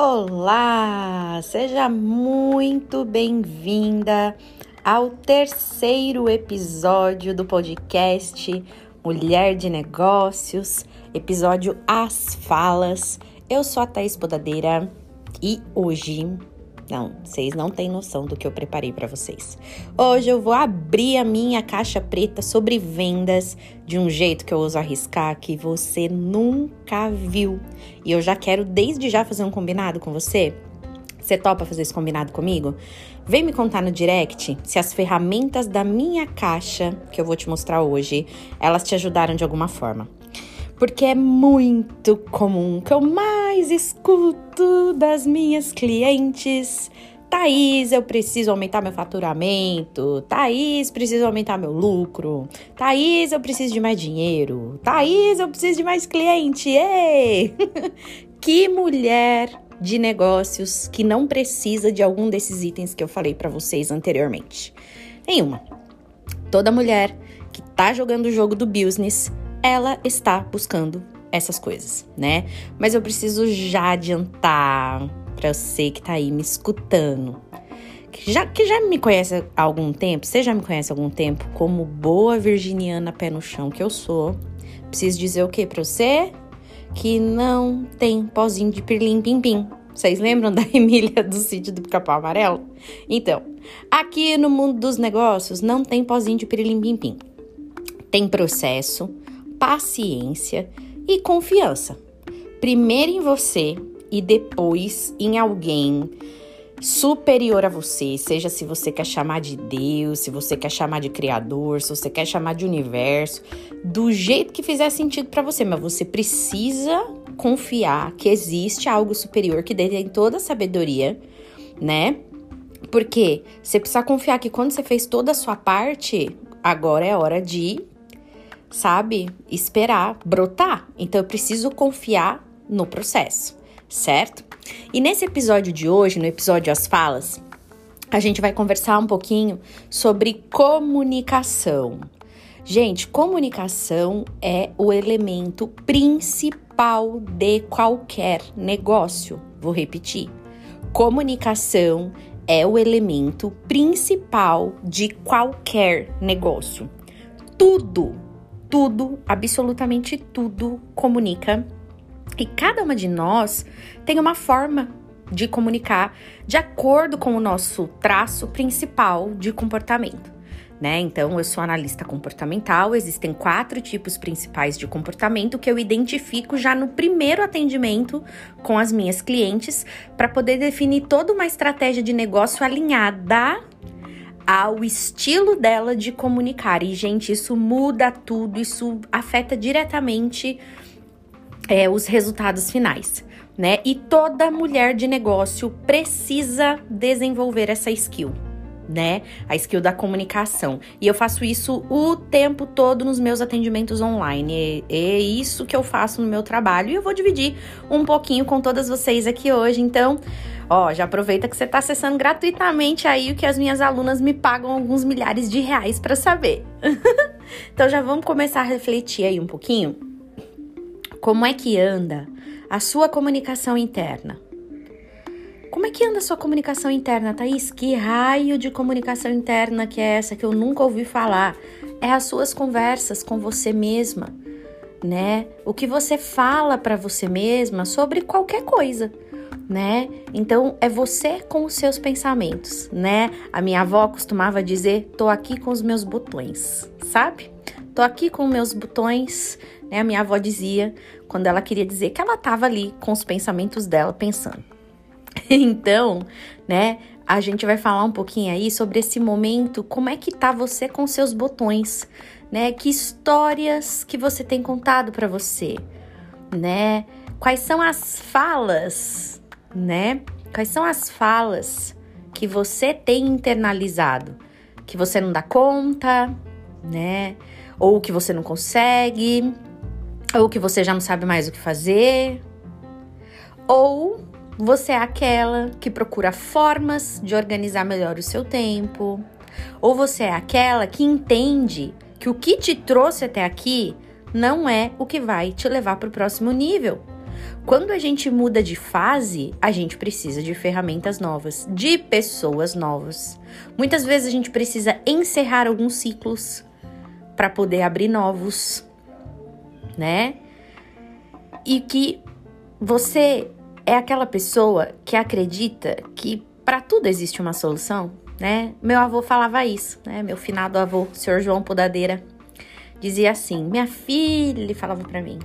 Olá! Seja muito bem-vinda ao terceiro episódio do podcast Mulher de Negócios, episódio As Falas. Eu sou a Thaís Podadeira e hoje não, vocês não têm noção do que eu preparei para vocês. Hoje eu vou abrir a minha caixa preta sobre vendas de um jeito que eu uso arriscar que você nunca viu. E eu já quero desde já fazer um combinado com você. Você topa fazer esse combinado comigo? Vem me contar no direct se as ferramentas da minha caixa que eu vou te mostrar hoje, elas te ajudaram de alguma forma porque é muito comum que eu mais escuto das minhas clientes. Thaís, eu preciso aumentar meu faturamento. Thaís, preciso aumentar meu lucro. Thaís, eu preciso de mais dinheiro. Thaís, eu preciso de mais cliente. Ei! que mulher de negócios que não precisa de algum desses itens que eu falei para vocês anteriormente. Nenhuma. Toda mulher que tá jogando o jogo do business ela está buscando essas coisas, né? Mas eu preciso já adiantar para você que tá aí me escutando. Que já, que já me conhece há algum tempo, você já me conhece há algum tempo, como boa virginiana pé no chão que eu sou. Preciso dizer o que para você? Que não tem pozinho de pirlim pim pim. Vocês lembram da Emília do sítio do Pica-Pau Amarelo? Então, aqui no mundo dos negócios não tem pozinho de pirlim pim pim. Tem processo, paciência e confiança. Primeiro em você e depois em alguém superior a você, seja se você quer chamar de Deus, se você quer chamar de criador, se você quer chamar de universo, do jeito que fizer sentido para você, mas você precisa confiar que existe algo superior que detém toda a sabedoria, né? Porque você precisa confiar que quando você fez toda a sua parte, agora é hora de sabe, esperar brotar. Então eu preciso confiar no processo, certo? E nesse episódio de hoje, no episódio As Falas, a gente vai conversar um pouquinho sobre comunicação. Gente, comunicação é o elemento principal de qualquer negócio. Vou repetir. Comunicação é o elemento principal de qualquer negócio. Tudo tudo, absolutamente tudo comunica. E cada uma de nós tem uma forma de comunicar de acordo com o nosso traço principal de comportamento. Né? Então, eu sou analista comportamental, existem quatro tipos principais de comportamento que eu identifico já no primeiro atendimento com as minhas clientes para poder definir toda uma estratégia de negócio alinhada ao estilo dela de comunicar. E, gente, isso muda tudo, isso afeta diretamente é, os resultados finais. Né? E toda mulher de negócio precisa desenvolver essa skill né? A skill da comunicação. E eu faço isso o tempo todo nos meus atendimentos online. É, isso que eu faço no meu trabalho. E eu vou dividir um pouquinho com todas vocês aqui hoje. Então, ó, já aproveita que você está acessando gratuitamente aí o que as minhas alunas me pagam alguns milhares de reais para saber. então já vamos começar a refletir aí um pouquinho. Como é que anda a sua comunicação interna? Como é que anda a sua comunicação interna, Thaís? Que raio de comunicação interna que é essa que eu nunca ouvi falar? É as suas conversas com você mesma, né? O que você fala para você mesma sobre qualquer coisa, né? Então é você com os seus pensamentos, né? A minha avó costumava dizer: "Tô aqui com os meus botões", sabe? Tô aqui com meus botões, né? A minha avó dizia quando ela queria dizer que ela tava ali com os pensamentos dela pensando. Então, né, a gente vai falar um pouquinho aí sobre esse momento, como é que tá você com seus botões, né? Que histórias que você tem contado para você, né? Quais são as falas, né? Quais são as falas que você tem internalizado, que você não dá conta, né? Ou que você não consegue, ou que você já não sabe mais o que fazer, ou você é aquela que procura formas de organizar melhor o seu tempo, ou você é aquela que entende que o que te trouxe até aqui não é o que vai te levar para o próximo nível. Quando a gente muda de fase, a gente precisa de ferramentas novas, de pessoas novas. Muitas vezes a gente precisa encerrar alguns ciclos para poder abrir novos, né? E que você é aquela pessoa que acredita que para tudo existe uma solução, né? Meu avô falava isso, né? Meu finado avô, senhor João Podadeira, dizia assim: "Minha filha", ele falava para mim,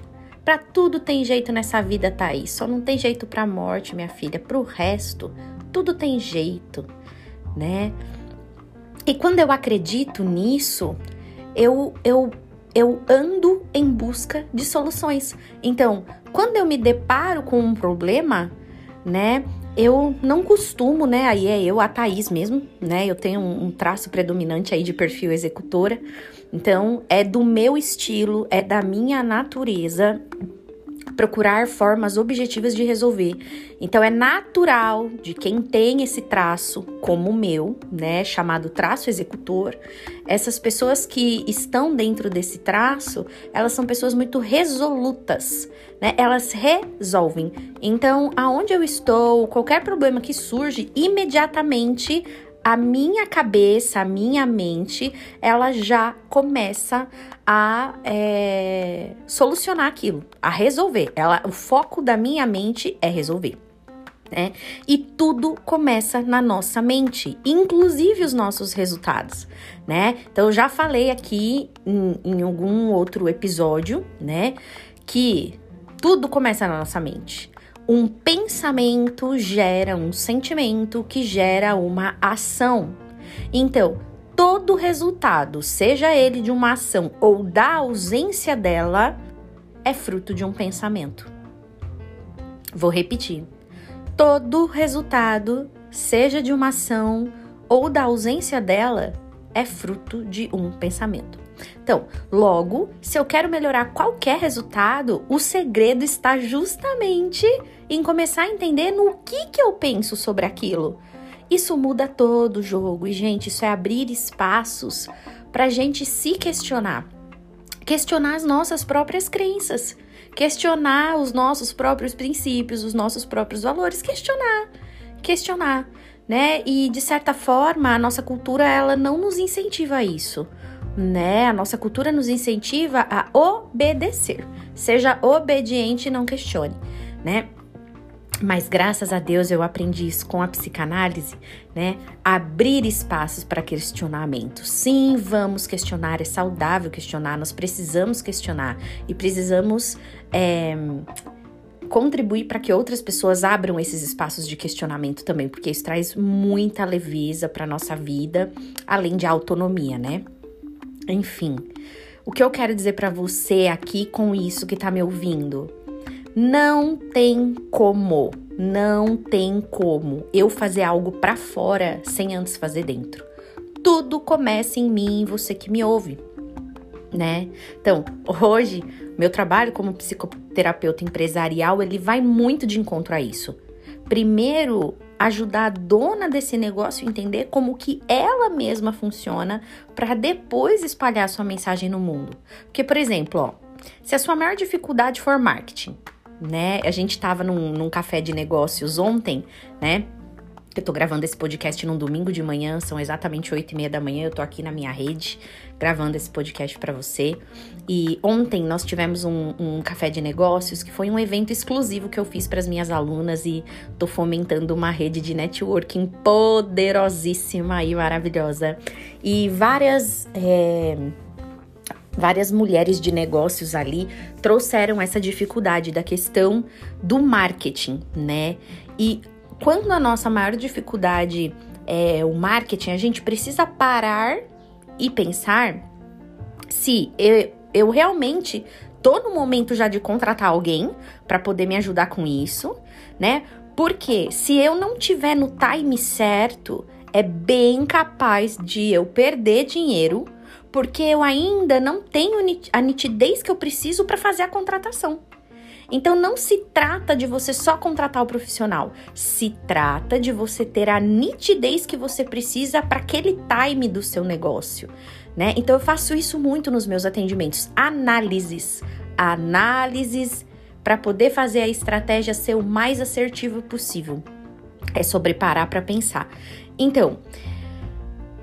para tudo tem jeito nessa vida, Thaís. Só não tem jeito pra morte, minha filha. Pro resto, tudo tem jeito, né? E quando eu acredito nisso, eu, eu, eu ando em busca de soluções. Então, quando eu me deparo com um problema, né? Eu não costumo, né? Aí é eu, a Thaís mesmo, né? Eu tenho um, um traço predominante aí de perfil executora. Então, é do meu estilo, é da minha natureza procurar formas objetivas de resolver. Então é natural de quem tem esse traço como o meu, né, chamado traço executor, essas pessoas que estão dentro desse traço, elas são pessoas muito resolutas, né? Elas resolvem. Então, aonde eu estou, qualquer problema que surge, imediatamente a minha cabeça, a minha mente, ela já começa a é, solucionar aquilo, a resolver. Ela, o foco da minha mente é resolver. Né? E tudo começa na nossa mente, inclusive os nossos resultados, né? Então eu já falei aqui em, em algum outro episódio, né, que tudo começa na nossa mente. Um pensamento gera um sentimento que gera uma ação. Então, todo resultado, seja ele de uma ação ou da ausência dela, é fruto de um pensamento. Vou repetir. Todo resultado, seja de uma ação ou da ausência dela, é fruto de um pensamento. Então, logo, se eu quero melhorar qualquer resultado, o segredo está justamente em começar a entender no que, que eu penso sobre aquilo. Isso muda todo o jogo e, gente, isso é abrir espaços para a gente se questionar. Questionar as nossas próprias crenças, questionar os nossos próprios princípios, os nossos próprios valores, questionar, questionar, né? E de certa forma, a nossa cultura ela não nos incentiva a isso, né? A nossa cultura nos incentiva a obedecer. Seja obediente e não questione, né? Mas graças a Deus eu aprendi isso com a psicanálise, né? Abrir espaços para questionamento. Sim, vamos questionar, é saudável questionar, nós precisamos questionar e precisamos é, contribuir para que outras pessoas abram esses espaços de questionamento também, porque isso traz muita leveza para nossa vida, além de autonomia, né? Enfim, o que eu quero dizer para você aqui com isso que tá me ouvindo? Não tem como, não tem como eu fazer algo para fora sem antes fazer dentro. Tudo começa em mim, você que me ouve, né? Então, hoje, meu trabalho como psicoterapeuta empresarial, ele vai muito de encontro a isso. Primeiro, ajudar a dona desse negócio a entender como que ela mesma funciona para depois espalhar sua mensagem no mundo. Porque, por exemplo, ó, se a sua maior dificuldade for marketing, né? A gente tava num, num café de negócios ontem, né? Eu tô gravando esse podcast num domingo de manhã, são exatamente oito e meia da manhã. Eu tô aqui na minha rede gravando esse podcast para você. E ontem nós tivemos um, um, café de negócios que foi um evento exclusivo que eu fiz para as minhas alunas e tô fomentando uma rede de networking poderosíssima e maravilhosa. E várias. É Várias mulheres de negócios ali trouxeram essa dificuldade da questão do marketing, né? E quando a nossa maior dificuldade é o marketing, a gente precisa parar e pensar se eu, eu realmente tô no momento já de contratar alguém para poder me ajudar com isso, né? Porque se eu não tiver no time certo, é bem capaz de eu perder dinheiro porque eu ainda não tenho a nitidez que eu preciso para fazer a contratação. Então não se trata de você só contratar o profissional, se trata de você ter a nitidez que você precisa para aquele time do seu negócio, né? Então eu faço isso muito nos meus atendimentos, análises, análises para poder fazer a estratégia ser o mais assertiva possível. É sobre parar para pensar. Então,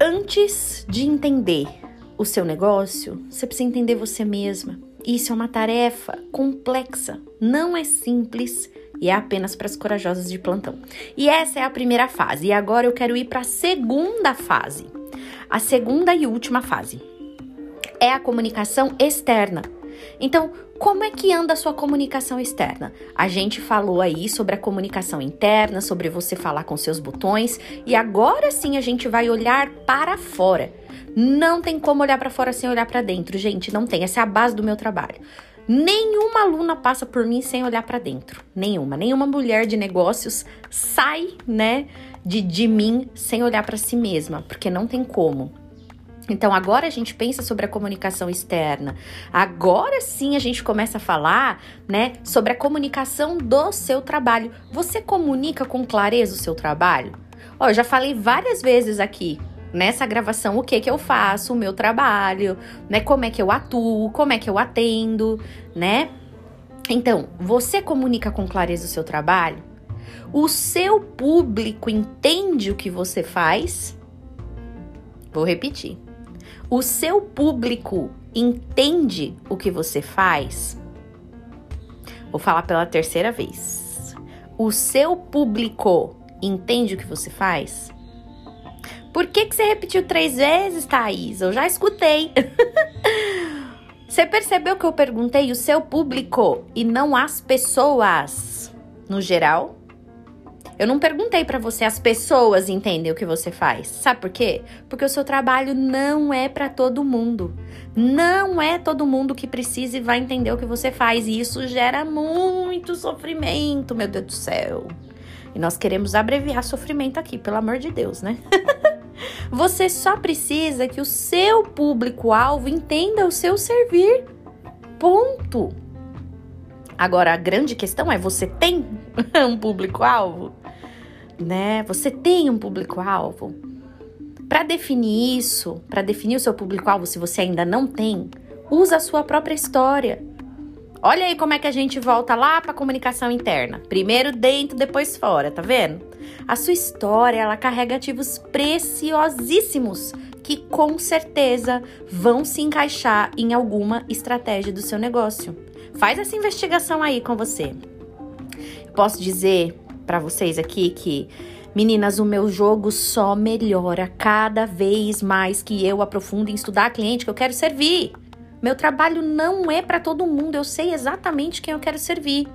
antes de entender o seu negócio, você precisa entender você mesma. Isso é uma tarefa complexa, não é simples e é apenas para as corajosas de plantão. E essa é a primeira fase. E agora eu quero ir para a segunda fase. A segunda e última fase é a comunicação externa. Então, como é que anda a sua comunicação externa? A gente falou aí sobre a comunicação interna, sobre você falar com seus botões, e agora sim a gente vai olhar para fora. Não tem como olhar para fora sem olhar para dentro, gente, não tem. Essa é a base do meu trabalho. Nenhuma aluna passa por mim sem olhar para dentro. Nenhuma. Nenhuma mulher de negócios sai, né, de, de mim sem olhar para si mesma, porque não tem como. Então agora a gente pensa sobre a comunicação externa. Agora sim a gente começa a falar, né, sobre a comunicação do seu trabalho. Você comunica com clareza o seu trabalho? Ó, já falei várias vezes aqui nessa gravação o que que eu faço, o meu trabalho, né, como é que eu atuo, como é que eu atendo, né? Então, você comunica com clareza o seu trabalho? O seu público entende o que você faz? Vou repetir. O seu público entende o que você faz? Vou falar pela terceira vez. O seu público entende o que você faz? Por que, que você repetiu três vezes, Thaís? Eu já escutei. você percebeu que eu perguntei o seu público e não as pessoas no geral? Eu não perguntei para você as pessoas entendem o que você faz. Sabe por quê? Porque o seu trabalho não é para todo mundo. Não é todo mundo que precisa e vai entender o que você faz e isso gera muito sofrimento, meu Deus do céu. E nós queremos abreviar sofrimento aqui, pelo amor de Deus, né? você só precisa que o seu público-alvo entenda o seu servir. Ponto. Agora, a grande questão é: você tem um público-alvo? né? Você tem um público-alvo. Para definir isso, para definir o seu público-alvo, se você ainda não tem, usa a sua própria história. Olha aí como é que a gente volta lá para a comunicação interna. Primeiro dentro, depois fora, tá vendo? A sua história, ela carrega ativos preciosíssimos que com certeza vão se encaixar em alguma estratégia do seu negócio. Faz essa investigação aí com você. posso dizer para vocês aqui que Meninas, o meu jogo só melhora cada vez mais que eu aprofundo em estudar a cliente que eu quero servir. Meu trabalho não é para todo mundo, eu sei exatamente quem eu quero servir.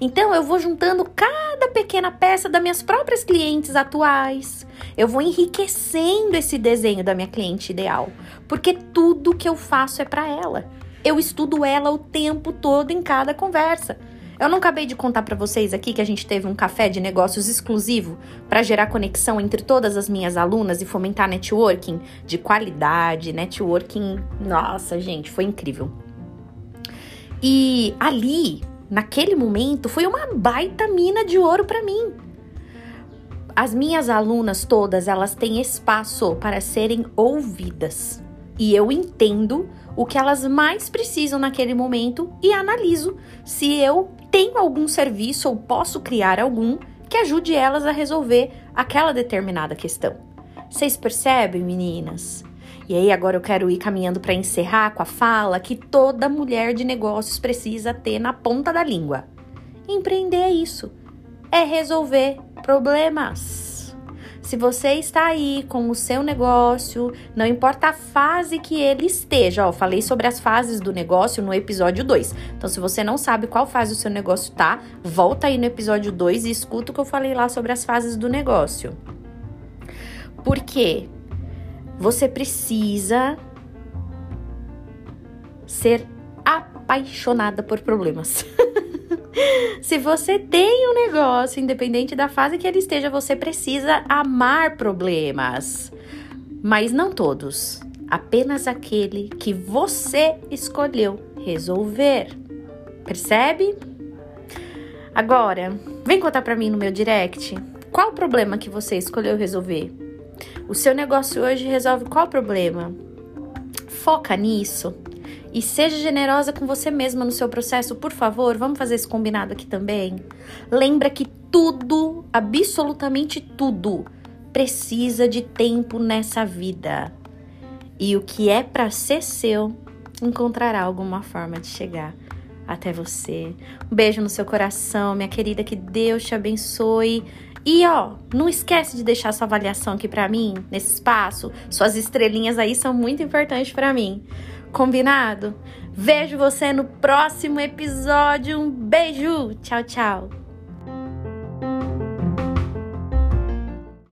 Então eu vou juntando cada pequena peça das minhas próprias clientes atuais. Eu vou enriquecendo esse desenho da minha cliente ideal, porque tudo que eu faço é para ela. Eu estudo ela o tempo todo em cada conversa. Eu não acabei de contar para vocês aqui que a gente teve um café de negócios exclusivo para gerar conexão entre todas as minhas alunas e fomentar networking de qualidade, networking. Nossa, gente, foi incrível. E ali, naquele momento, foi uma baita mina de ouro para mim. As minhas alunas todas, elas têm espaço para serem ouvidas. E eu entendo o que elas mais precisam naquele momento e analiso se eu tenho algum serviço ou posso criar algum que ajude elas a resolver aquela determinada questão. Vocês percebem, meninas? E aí agora eu quero ir caminhando para encerrar com a fala que toda mulher de negócios precisa ter na ponta da língua. Empreender é isso, é resolver problemas. Se você está aí com o seu negócio, não importa a fase que ele esteja, ó, falei sobre as fases do negócio no episódio 2. Então, se você não sabe qual fase o seu negócio tá, volta aí no episódio 2 e escuta o que eu falei lá sobre as fases do negócio. Porque você precisa ser apaixonada por problemas. Se você tem um negócio, independente da fase que ele esteja, você precisa amar problemas. Mas não todos, apenas aquele que você escolheu resolver. Percebe? Agora, vem contar para mim no meu direct. Qual o problema que você escolheu resolver? O seu negócio hoje resolve qual problema? Foca nisso E seja generosa com você mesma no seu processo, por favor. Vamos fazer esse combinado aqui também. Lembra que tudo, absolutamente tudo, precisa de tempo nessa vida. E o que é para ser seu encontrará alguma forma de chegar até você. Um beijo no seu coração, minha querida, que Deus te abençoe. E ó, não esquece de deixar sua avaliação aqui para mim nesse espaço. Suas estrelinhas aí são muito importantes para mim. Combinado? Vejo você no próximo episódio. Um beijo. Tchau, tchau.